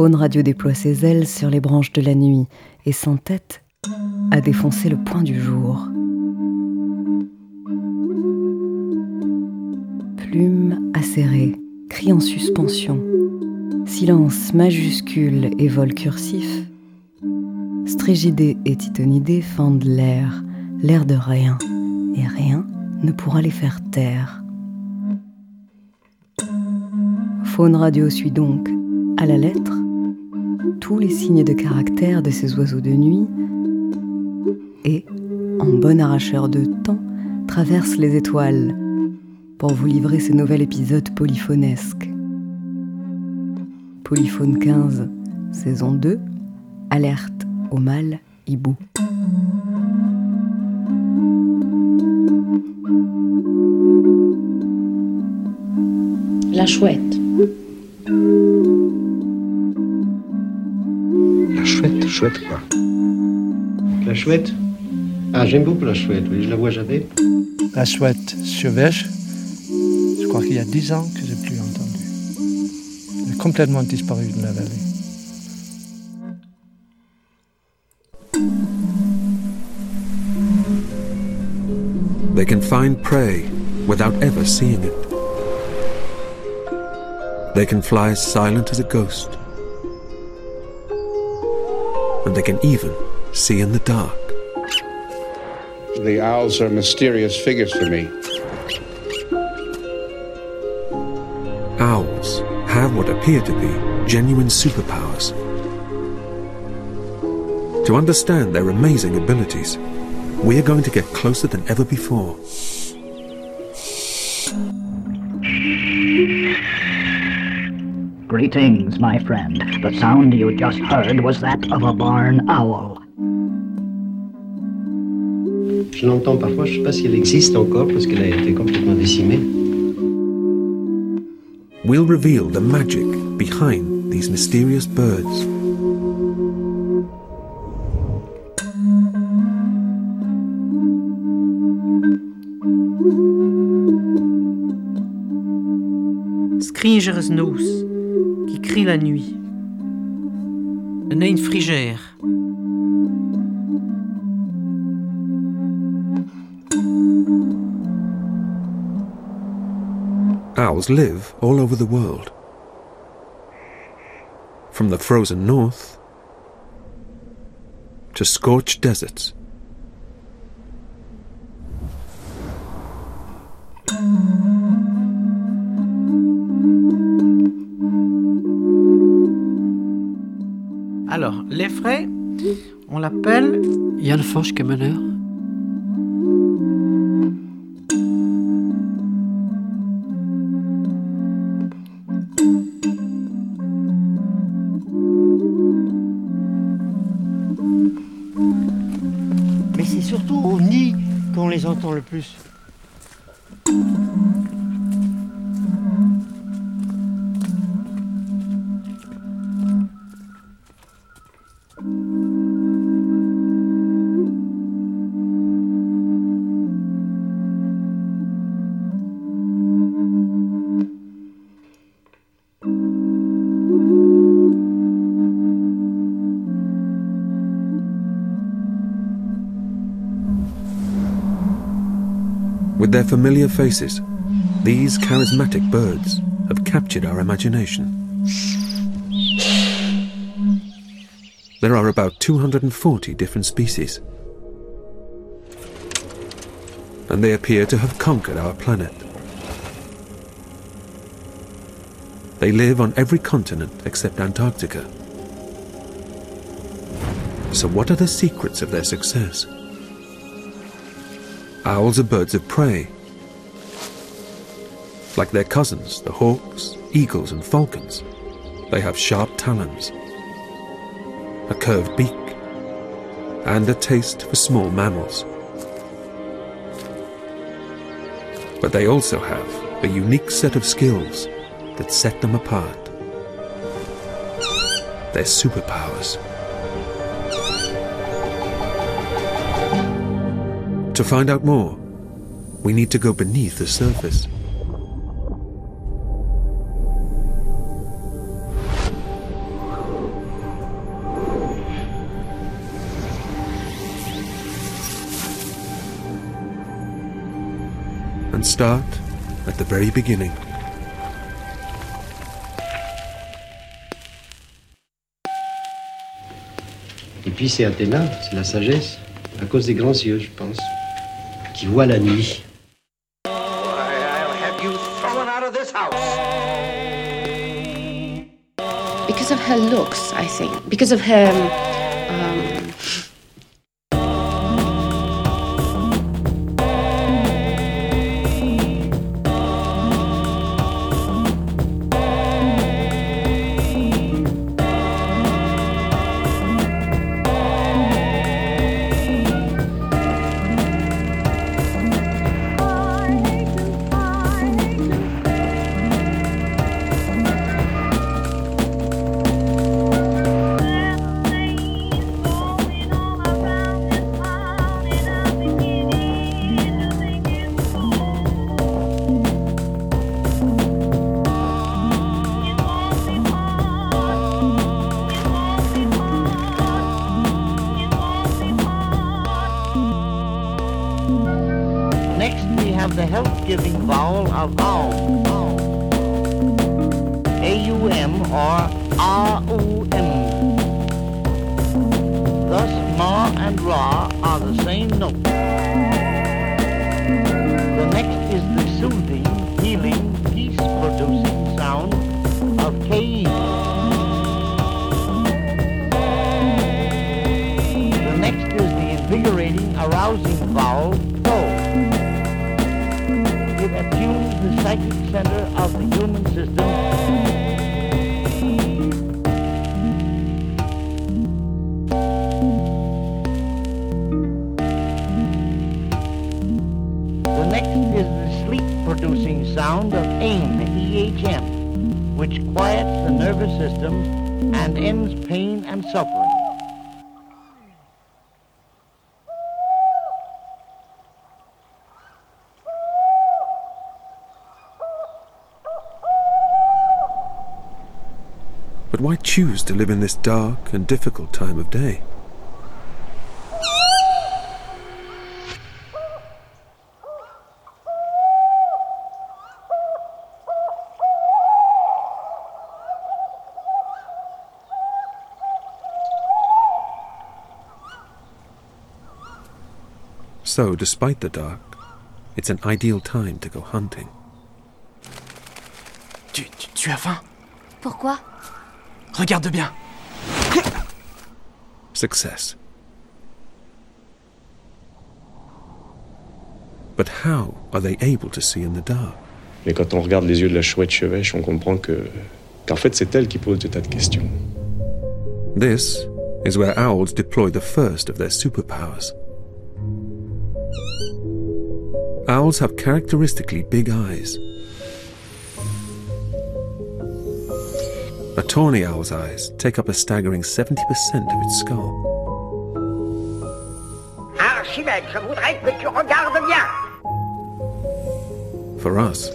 Faune Radio déploie ses ailes sur les branches de la nuit et s'entête à défoncer le point du jour. Plume acérée, cri en suspension, silence majuscule et vol cursif, Strigidés et Titonidés fendent l'air, l'air de rien, et rien ne pourra les faire taire. Faune Radio suit donc, à la lettre, les signes de caractère de ces oiseaux de nuit et, en bon arracheur de temps, traverse les étoiles pour vous livrer ce nouvel épisode polyphonesque. Polyphone 15, saison 2, alerte au mal hibou. La chouette. Chouette, chouette quoi La chouette Ah, j'aime beaucoup la chouette, oui, je la vois jamais. La chouette sauvage, je crois qu'il y a dix ans que j'ai plus entendu. Elle est complètement disparue de la vallée. They can find prey without ever seeing it. They can fly silent as a ghost. And they can even see in the dark. The owls are mysterious figures for me. Owls have what appear to be genuine superpowers. To understand their amazing abilities, we are going to get closer than ever before. Greetings, my friend. The sound you just heard was that of a barn owl. Je l'entends parfois, je ne sais pas si elle existe encore parce qu'elle a été complètement décimée. We'll reveal the magic behind these mysterious birds. Scringer's Nose, qui crie la nuit. Un een frigère. Owls live all over the world. From the frozen north to scorched deserts. L'appelle Jan Forskemener. Mais c'est surtout au nid qu'on les entend le plus. With their familiar faces, these charismatic birds have captured our imagination. There are about 240 different species, and they appear to have conquered our planet. They live on every continent except Antarctica. So, what are the secrets of their success? Owls are birds of prey. Like their cousins, the hawks, eagles, and falcons, they have sharp talons, a curved beak, and a taste for small mammals. But they also have a unique set of skills that set them apart. Their superpowers. To find out more, we need to go beneath the surface. And start at the very beginning. Et puis c'est Athéna, c'est la sagesse, à cause des grands cieux, je pense qui voient la nuit. Because of her looks, I think. Because of her. Um, vowel of aum. Or R-O-M. Center of the human system. The next is the sleep-producing sound of aim, E-H-M, which quiets the nervous system and ends pain and suffering. But why choose to live in this dark and difficult time of day? So, despite the dark, it's an ideal time to go hunting. Tu, tu, tu as faim Pourquoi Regarde bien. Success. But how are they able to see in the dark? Mais quand on regarde les yeux de la chouette chevêche, on comprend que qu'en fait c'est elle qui pose des tas de questions. This is where owls deploy the first of their superpowers. Owls have characteristically big eyes. A tawny owl's eyes take up a staggering 70% of its skull. Archimède, je voudrais que tu regardes bien. For us,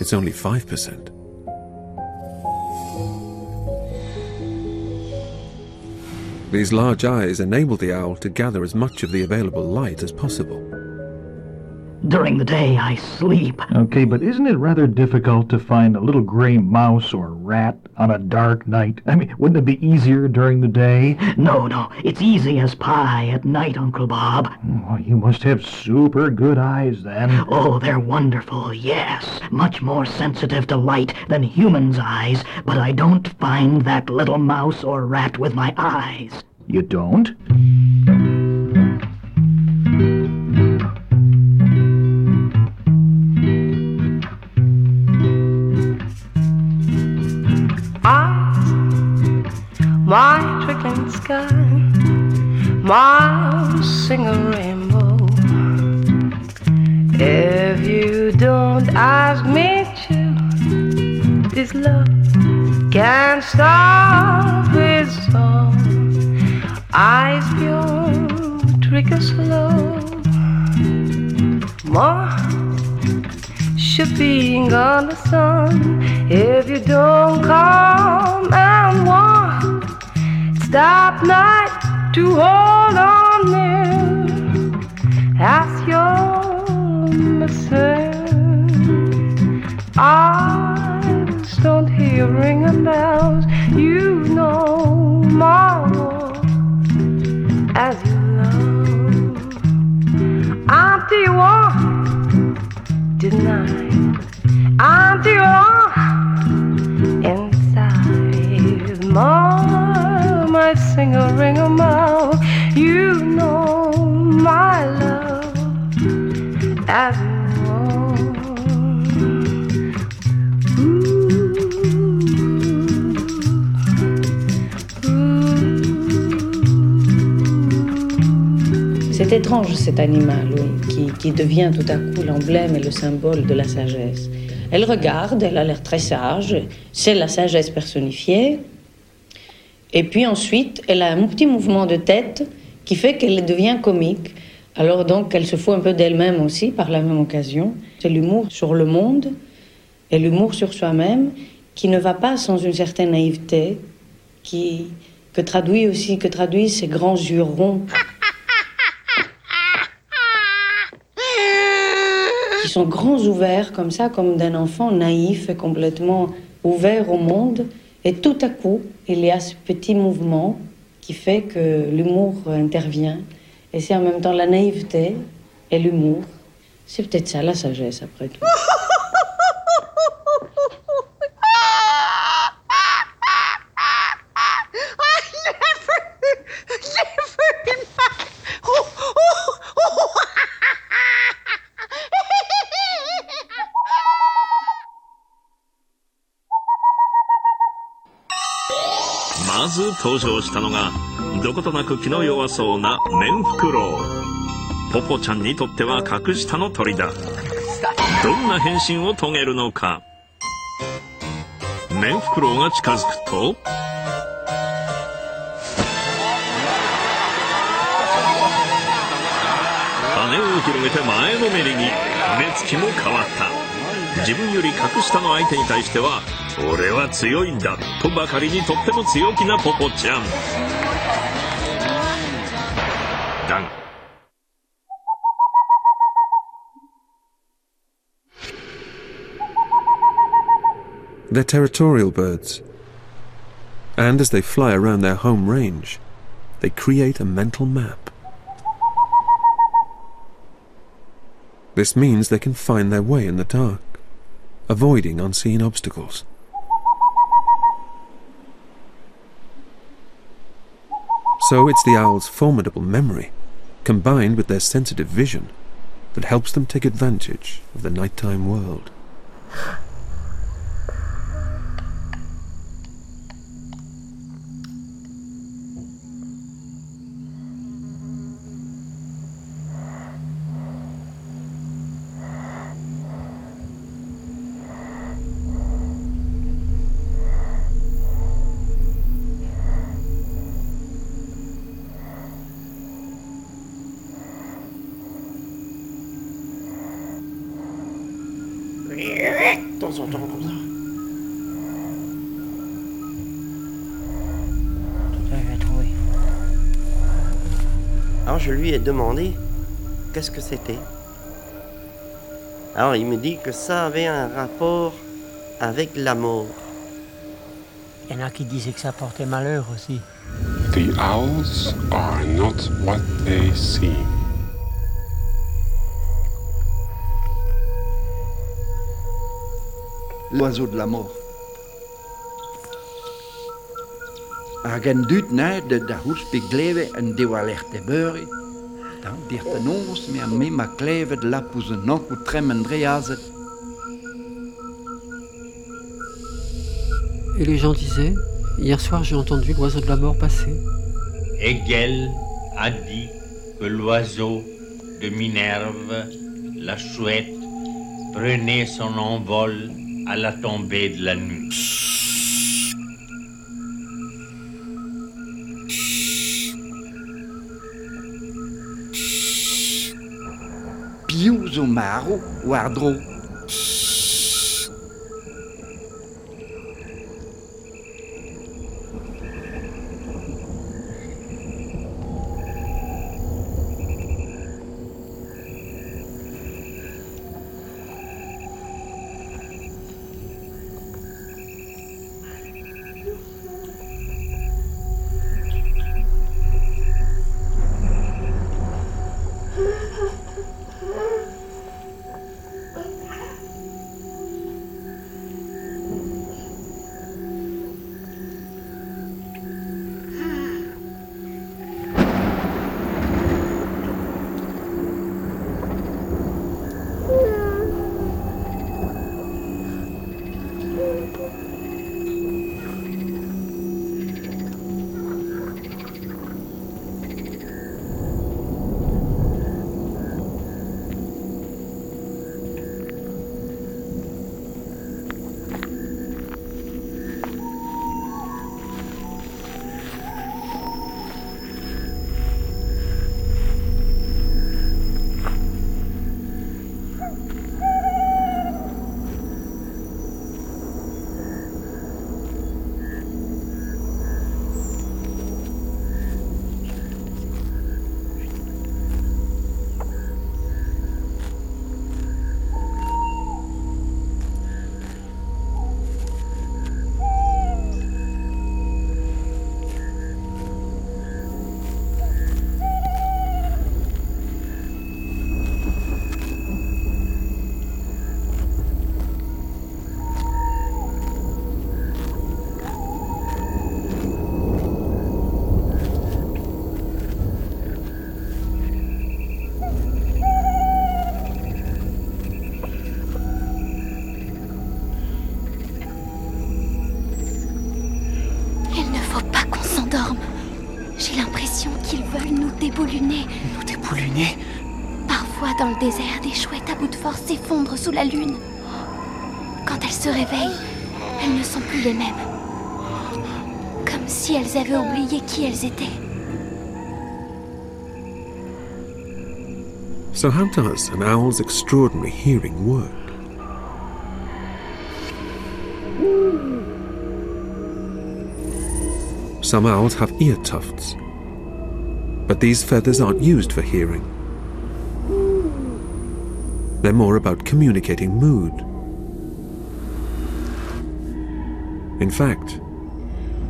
it's only 5%. These large eyes enable the owl to gather as much of the available light as possible. During the day, I sleep. Okay, but isn't it rather difficult to find a little gray mouse or rat on a dark night? I mean, wouldn't it be easier during the day? No, no, it's easy as pie at night, Uncle Bob. Well, you must have super good eyes then. Oh, they're wonderful, yes. Much more sensitive to light than humans' eyes, but I don't find that little mouse or rat with my eyes. You don't? My trickling sky, my single rainbow. If you don't ask me to, this love can't stop its song. Eyes pure, trigger slow. More should being on the sun if you don't stop not to hold on near as your I eyes don't hear ringing bells. You know my world as you love. Until you want denied. C'est étrange cet animal, qui devient tout à coup l'emblème et le symbole de la sagesse. Elle regarde, elle a l'air très sage, c'est la sagesse personnifiée. Et puis ensuite, elle a un petit mouvement de tête qui fait qu'elle devient comique. Alors donc, elle se fout un peu d'elle-même aussi par la même occasion. C'est l'humour sur le monde et l'humour sur soi-même qui ne va pas sans une certaine naïveté, qui, que traduit aussi, que traduisent ces grands yeux ronds sont grands ouverts comme ça, comme d'un enfant naïf et complètement ouvert au monde. Et tout à coup, il y a ce petit mouvement qui fait que l'humour intervient. Et c'est en même temps la naïveté et l'humour. C'est peut-être ça la sagesse après tout. まず登場したのがどことなく気の弱そうなメンフクロウ。ポポちゃんにとっては格下の鳥だ。どんな変身を遂げるのか。メンフクロウが近づくと羽を広げて前のめりに目つきも変わった。自分より格下の相手に対しては俺は強いんだとばかりにとっても強気なポポちゃんだが They're territorial birds. And as they fly around their home range, they create a mental map. This means they can find their way in the dark, avoiding unseen obstacles. So it's the owl's formidable memory, combined with their sensitive vision, that helps them take advantage of the nighttime world. Alors je lui ai demandé qu'est-ce que c'était? Alors il me dit que ça avait un rapport avec la mort. Il y en a qui disaient que ça portait malheur aussi. The owls are not what they seem. L'oiseau de la mort. Agen duut na de da hoes beglewe en de walert de beure. Dan dirt en ons me me ma kleve de la pouze nok ou trem dreaze. Et les gens disaient Hier soir, j'ai entendu l'oiseau de la mort passer. Hegel a dit que l'oiseau de Minerve, la chouette, prenait son envol à la tombée de la nuit. Guillaume Zomaro guardou sous la lune. Quand elles se réveillent, elles ne sont plus les mêmes. Comme si elles avaient oublié qui elles étaient. So, how does an owl's extraordinary hearing work? Some owls have ear tufts, but these feathers aren't used for hearing. They're more about communicating mood. In fact,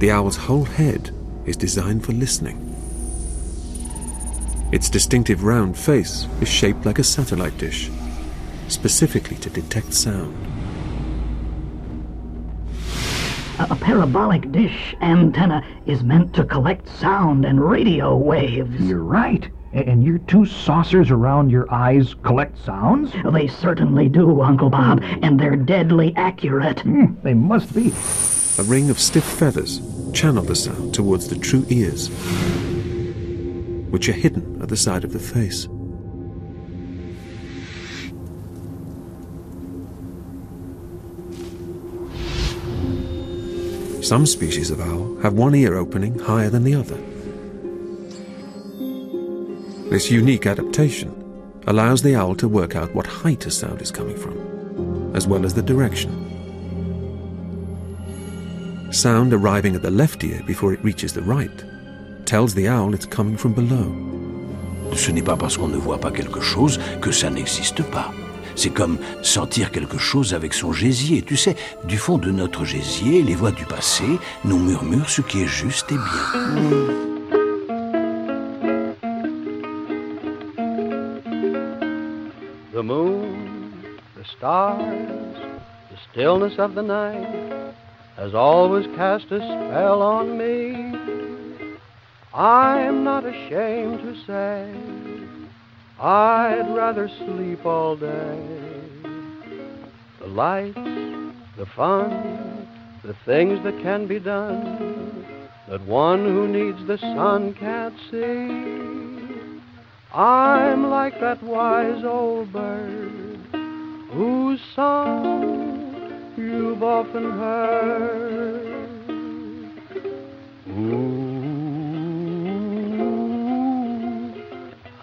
the owl's whole head is designed for listening. Its distinctive round face is shaped like a satellite dish, specifically to detect sound. A, a parabolic dish antenna is meant to collect sound and radio waves. You're right. A- And your two saucers around your eyes collect sounds? They certainly do, Uncle Bob, and they're deadly accurate. Hmm, they must be. A ring of stiff feathers channel the sound towards the true ears, which are hidden at the side of the face. Some species of owl have one ear opening higher than the other. This unique adaptation allows the owl to work out what height a sound is coming from, as well as the direction. Sound arriving at the left ear before it reaches the right tells the owl it's coming from below. Ce n'est pas parce qu'on ne voit pas quelque chose que ça n'existe pas. C'est comme sentir quelque chose avec son gésier. Tu sais, du fond de notre gésier, les voix du passé nous murmurent ce qui est juste et bien. Stars, the stillness of the night has always cast a spell on me. I'm not ashamed to say I'd rather sleep all day. The lights, the fun, the things that can be done that one who needs the sun can't see. I'm like that wise old bird whose song you've often heard. Ooh,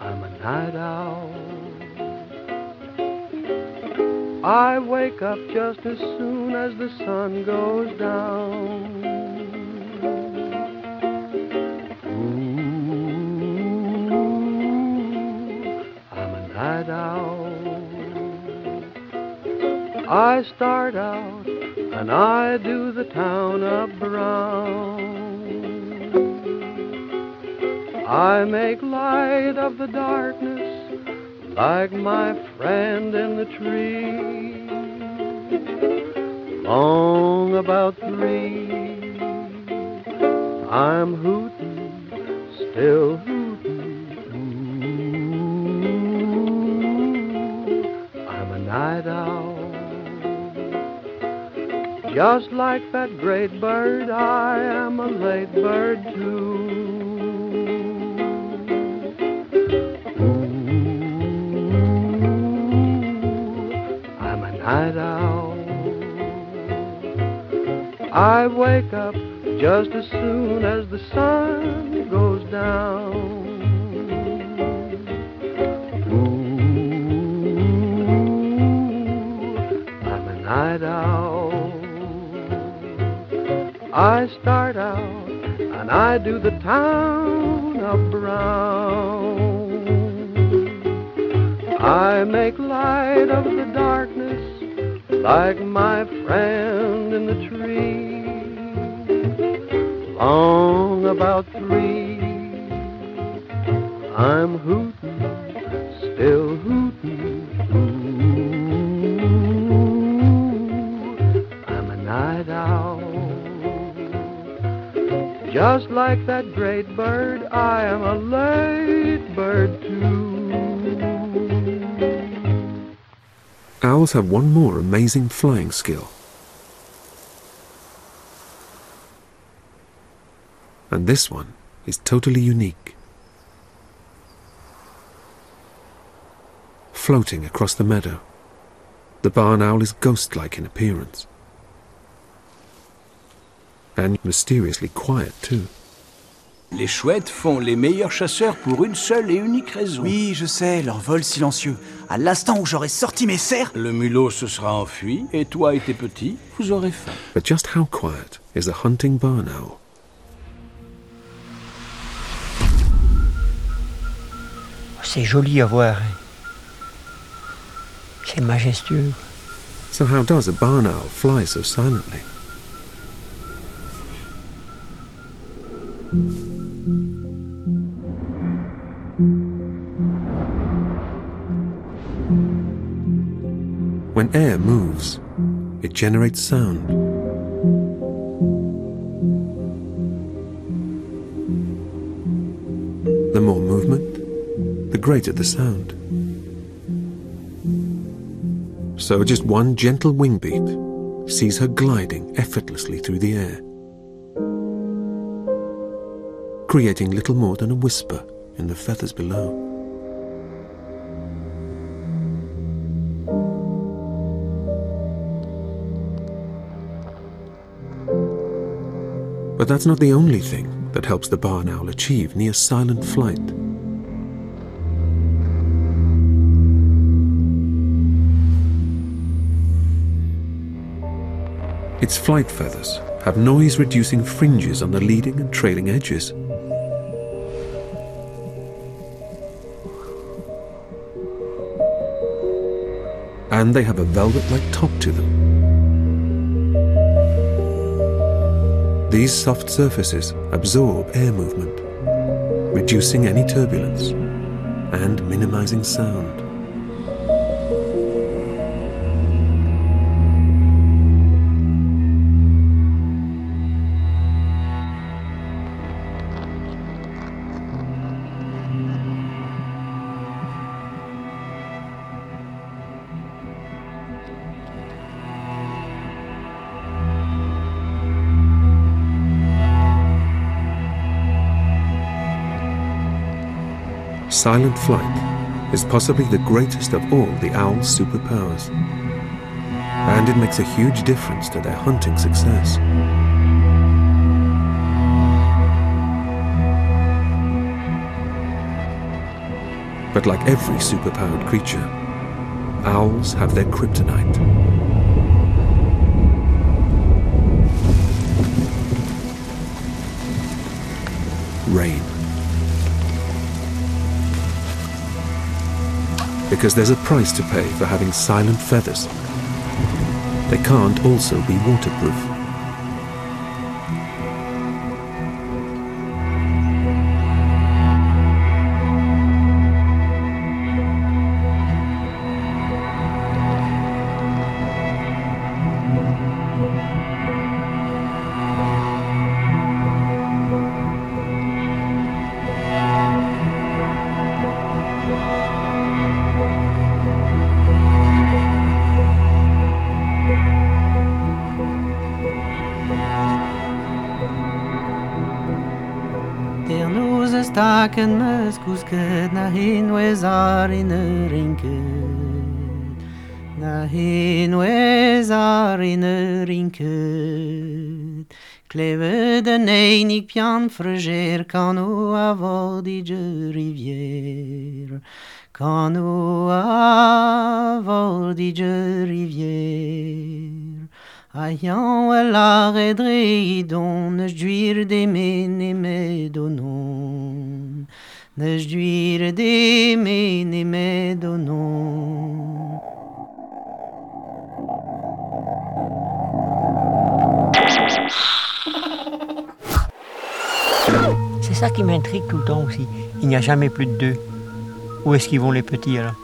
I'm a night owl. I wake up just as soon as the sun goes down. I start out and I do the town around. I make light of the darkness like my friend in the tree. Long about three, I'm hooting, still hooting. Just like that great bird, I am a late bird too. Ooh, I'm a night owl. I wake up just as soon as the sun goes down. Ooh, I'm a night owl. I start out and I do the town around. I make light of the darkness like my friend in the tree. Long about three, I'm hooting, Just like that great bird, I am a late bird too. Owls have one more amazing flying skill. And this one is totally unique. Floating across the meadow, the barn owl is ghost like in appearance. And mysteriously quiet, too. Les chouettes font les meilleurs chasseurs pour une seule et unique raison. Oui, je sais, leur vol silencieux. À l'instant où j'aurais sorti mes serres, Le mulot se sera enfui, et toi et tes petits, vous aurez faim. But just how quiet is the hunting barn owl? C'est joli à voir. C'est majestueux. So how does a barn owl fly so silently? When air moves, it generates sound. The more movement, the greater the sound. So just one gentle wing beat sees her gliding effortlessly through the air, creating little more than a whisper in the feathers below. But that's not the only thing that helps the barn owl achieve near silent flight. Its flight feathers have noise reducing fringes on the leading and trailing edges. And they have a velvet like top to them. These soft surfaces absorb air movement, reducing any turbulence and minimizing sound. Silent flight is possibly the greatest of all the owl's superpowers. And it makes a huge difference to their hunting success. But like every superpowered creature, owls have their kryptonite. Rain. Because there's a price to pay for having silent feathers. They can't also be waterproof. Nahin wezar in a rinket. Nahin wezar in a rinket. Kleve den einig pian freger kan o avodige rivier. Kan o avodige rivier. Ayant el ar edre idon, eus d'uir demen emet donon. De me donon. C'est ça qui m'intrigue tout le temps aussi. Il n'y a jamais plus de deux. Où est-ce qu'ils vont les petits alors?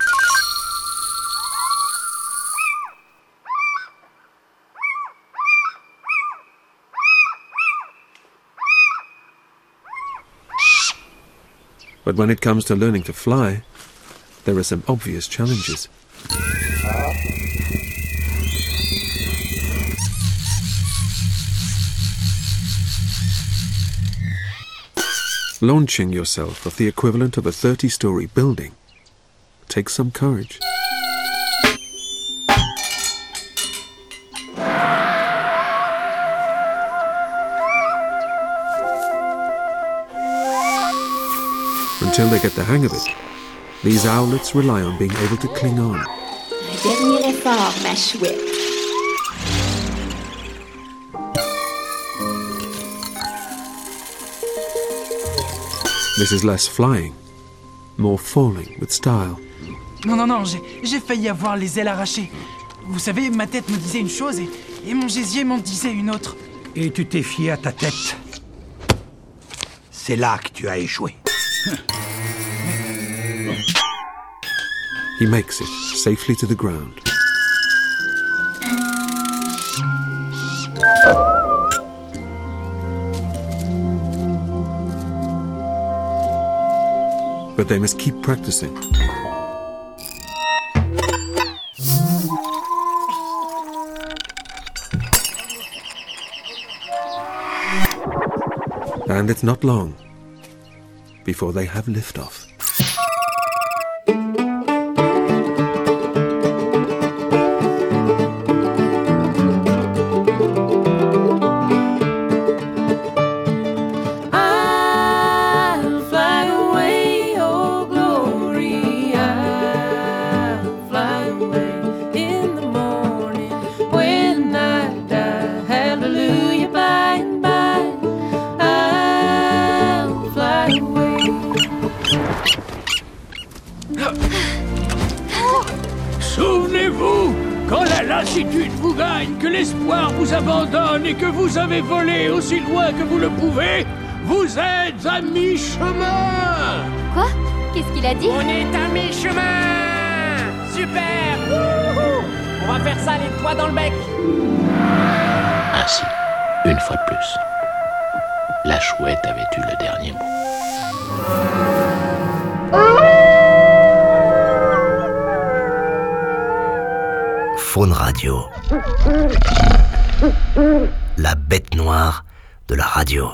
But when it comes to learning to fly, there are some obvious challenges. Launching yourself off the equivalent of a 30 story building takes some courage. Until they get the hang of it, these owlets rely on being able to cling on. Un dernier effort, ma chouette. This is less flying, more falling with style. Non, non, non, j'ai- j'ai failli avoir les ailes arrachées. Vous savez, ma tête me disait une chose et, et mon gésier m'en disait une autre. Et tu t'es fié à ta tête. C'est là que tu as échoué. He makes it safely to the ground. But they must keep practicing. And it's not long before they have liftoff. Lassitude vous gagne, que l'espoir vous abandonne et que vous avez volé aussi loin que vous le pouvez, vous êtes à mi-chemin. Quoi? Qu'est-ce qu'il a dit? On est à mi-chemin. Super. Wouhou. On va faire ça les doigts dans le bec. Ainsi, une fois de plus, la chouette avait eu le dernier mot. La bête noire de la radio.